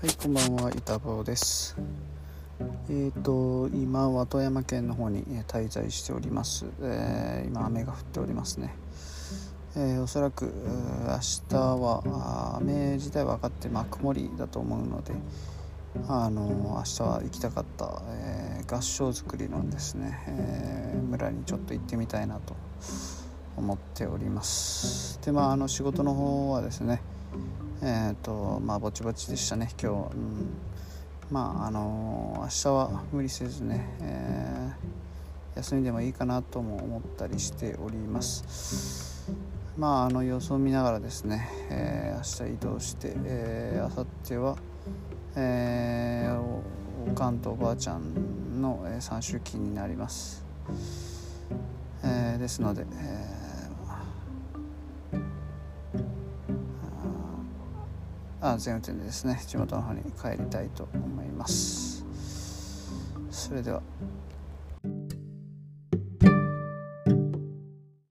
はいこんばんは、板坊です。えーと、今は富山県の方に滞在しております。えー今雨が降っておりますね。えーおそらく明日は雨自体は上がって、まあ、曇りだと思うので、あの明日は行きたかった、え合掌造りのですね、え村にちょっと行ってみたいなと思っております。で、まあ、あの仕事の方はですね、えーとまあぼちぼちでしたね今日、うん、まああの明日は無理せずね、えー休みでもいいかなとも思ったりしております。まああの様子を見ながらですね、えー明日移動して、えー、明後日は、えーおおかんとおばあちゃんの、えー、三周期になります、えーですので、えー安全運転でですね。地元の方に帰りたいと思います。それでは。